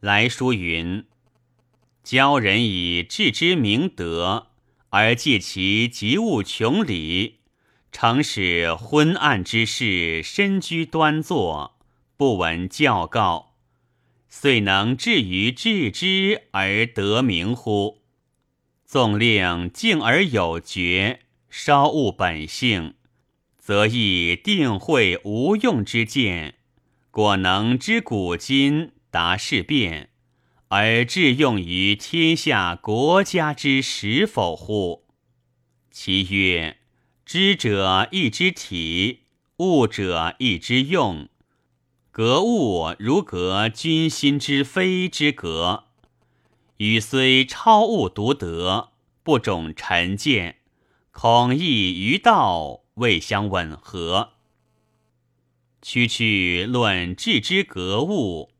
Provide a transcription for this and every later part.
来书云：“教人以致之明德，而借其极物穷理，诚使昏暗之士身居端坐，不闻教告，遂能至于致之而得名乎？纵令静而有觉，稍悟本性，则亦定会无用之见。”果能知古今达事变，而致用于天下国家之实否乎？其曰：知者一知体，悟者一知用。格物如格君心之非之格。予虽超物独得，不种臣见，恐亦于道，未相吻合。区区论治之格物，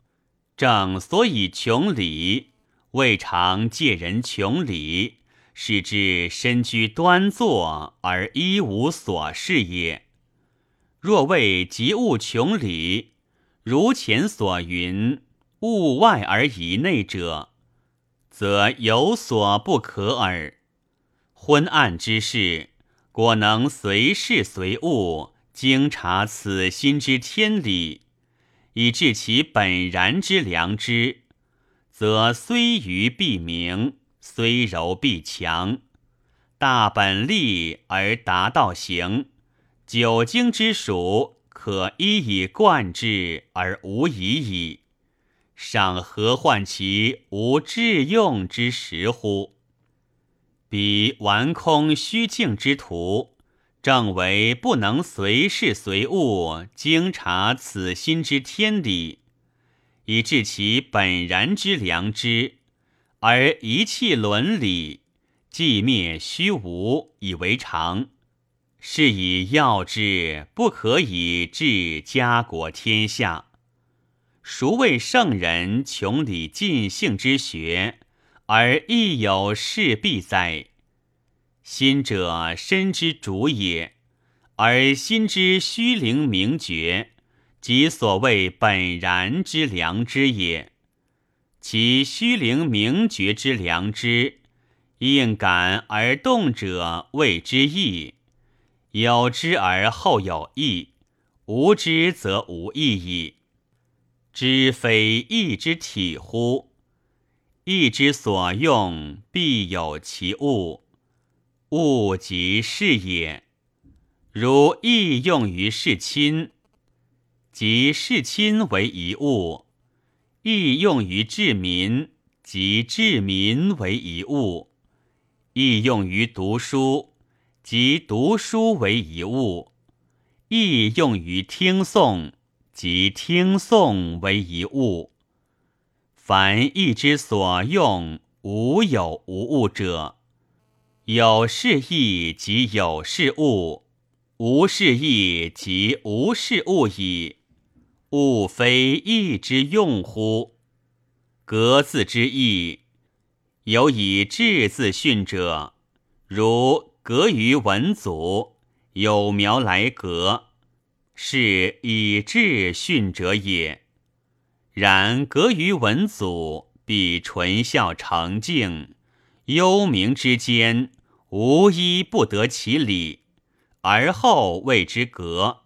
正所以穷理，未尝借人穷理，使之身居端坐而一无所事也。若谓及物穷理，如前所云，物外而以内者，则有所不可耳。昏暗之事，果能随事随物。经察此心之天理，以致其本然之良知，则虽愚必明，虽柔必强。大本立而达道行，九经之属，可一以贯之而无疑矣。尚何患其无致用之时乎？彼玩空虚境之徒。正为不能随事随物经察此心之天理，以致其本然之良知，而遗弃伦理，寂灭虚无以为常，是以要之不可以治家国天下。孰谓圣人穷理尽性之学，而亦有事必哉？心者身之主也，而心之虚灵明觉，即所谓本然之良知也。其虚灵明觉之良知，应感而动者谓之意，有知而后有意，无知则无意矣。知非意之体乎？意之所用，必有其物。物即是也，如意用于事亲，即事亲为一物；意用于治民，即治民为一物；意用于读书，即读书为一物；意用于听诵，即听诵为一物。凡意之所用，无有无物者。有是义即有是物，无是义即无是物矣。物非义之用乎？格字之义，有以志字训者，如格于文祖，有苗来格，是以志训者也。然格于文祖，必纯孝成敬，幽冥之间。无一不得其理，而后谓之格。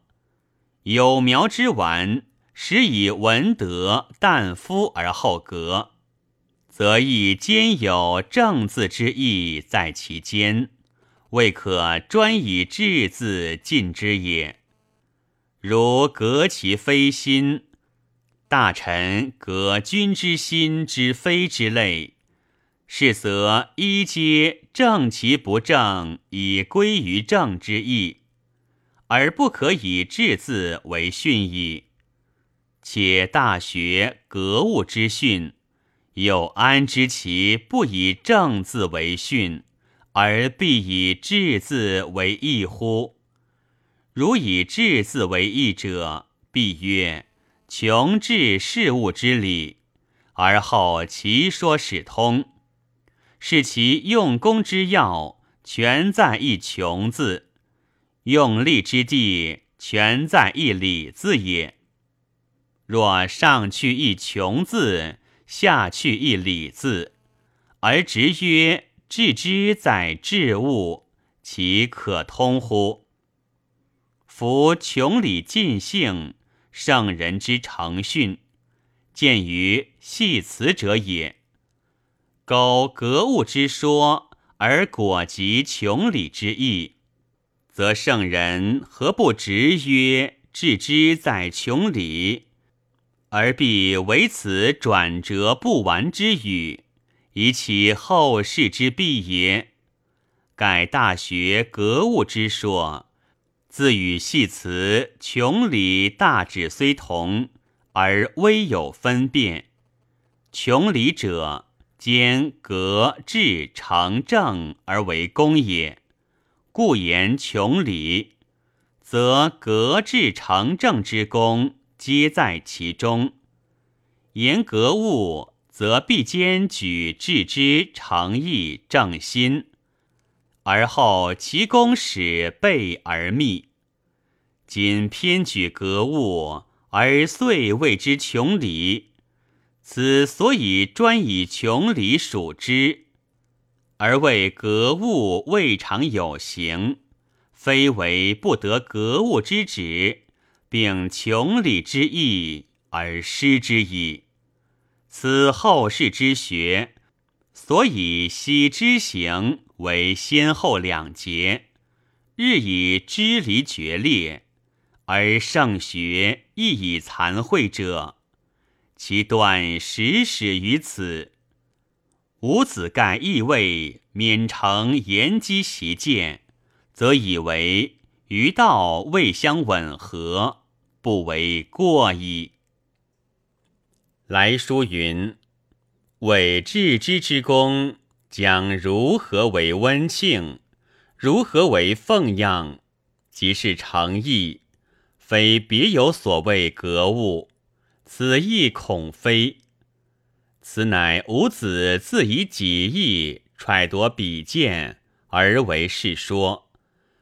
有苗之丸，始以文德淡夫而后格，则亦兼有正字之意在其间，未可专以治字尽之也。如革其非心，大臣革君之心之非之类。是则一皆正其不正，以归于正之意，而不可以治字为训矣。且大学格物之训，有安知其不以正字为训，而必以治字为义乎？如以治字为义者，必曰穷治事物之理，而后其说始通。是其用功之要，全在一穷字；用力之地，全在一理字也。若上去一穷字，下去一礼字，而直曰致之在致物，其可通乎？夫穷理尽性，圣人之诚训，见于系辞者也。苟格物之说，而果及穷理之意，则圣人何不直曰致之在穷理？而必为此转折不完之语，以启后世之必也。改大学格物之说，自与系辞穷理大旨虽同，而微有分辨。穷理者，兼格致成正而为功也，故言穷理，则格致成正之功。皆在其中。言格物，则必兼举致之诚意正心，而后其功始备而密。今偏举格物，而遂谓之穷理。此所以专以穷理数之，而谓格物未尝有形，非为不得格物之旨。并穷理之意而失之矣。此后世之学，所以昔之行为先后两节，日以支离决裂，而圣学亦以残秽者，其断始始于此。吾子盖意味免成言机习见，则以为于道未相吻合。不为过矣。来书云：“伪致知之功，将如何为温庆？如何为奉养？即是诚意，非别有所谓格物。此亦恐非。此乃吾子自以己意揣度彼见而为是说，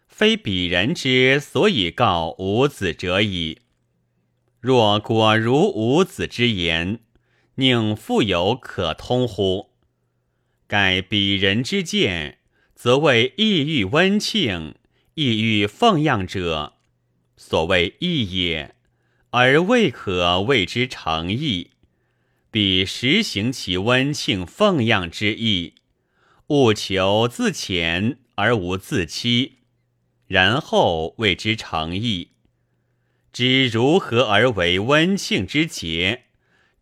非彼人之所以告吾子者矣。”若果如吾子之言，宁复有可通乎？盖彼人之见，则谓意欲温庆、意欲奉养者，所谓义也，而未可谓之诚意。彼实行其温庆奉养之意，务求自浅而无自欺，然后谓之诚意。知如何而为温庆之节，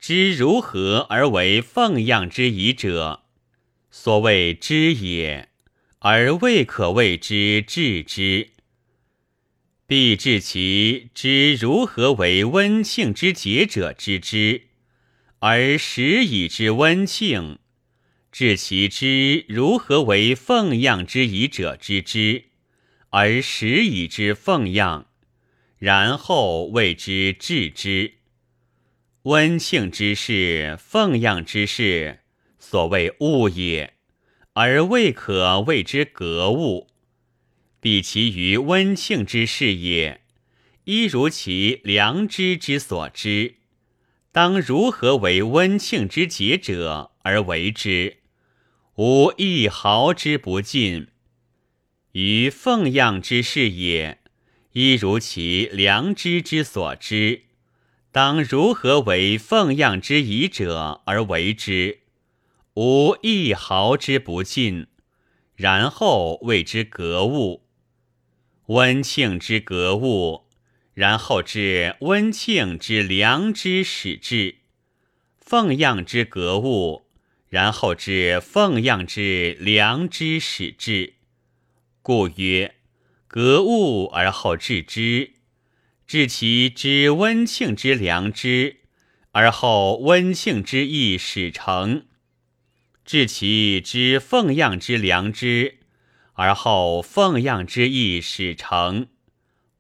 知如何而为奉养之仪者，所谓知也，而未可谓之至之。必治其知如何为温庆之节者之知，而时以之温庆；治其知如何为奉养之仪者之知，而时以之奉养。然后谓之治之，温庆之事、奉养之事，所谓物也，而未可谓之格物。比其于温庆之事也，一如其良知之所知，当如何为温庆之节者而为之，无一毫之不尽。于奉养之事也。一如其良知之所知，当如何为奉养之仪者而为之，无一毫之不尽。然后谓之格物，温庆之格物，然后至温庆之良知始至，奉养之格物，然后至奉养之良知始至。故曰。格物而后治之，治其之温庆之良知，而后温庆之意始成；治其之奉养之良知，而后奉养之意始成。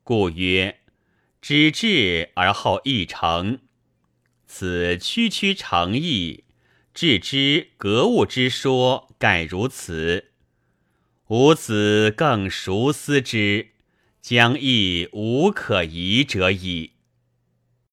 故曰：知至而后意成。此区区诚意，治之格物之说，盖如此。吾子更熟思之，将亦无可疑者矣。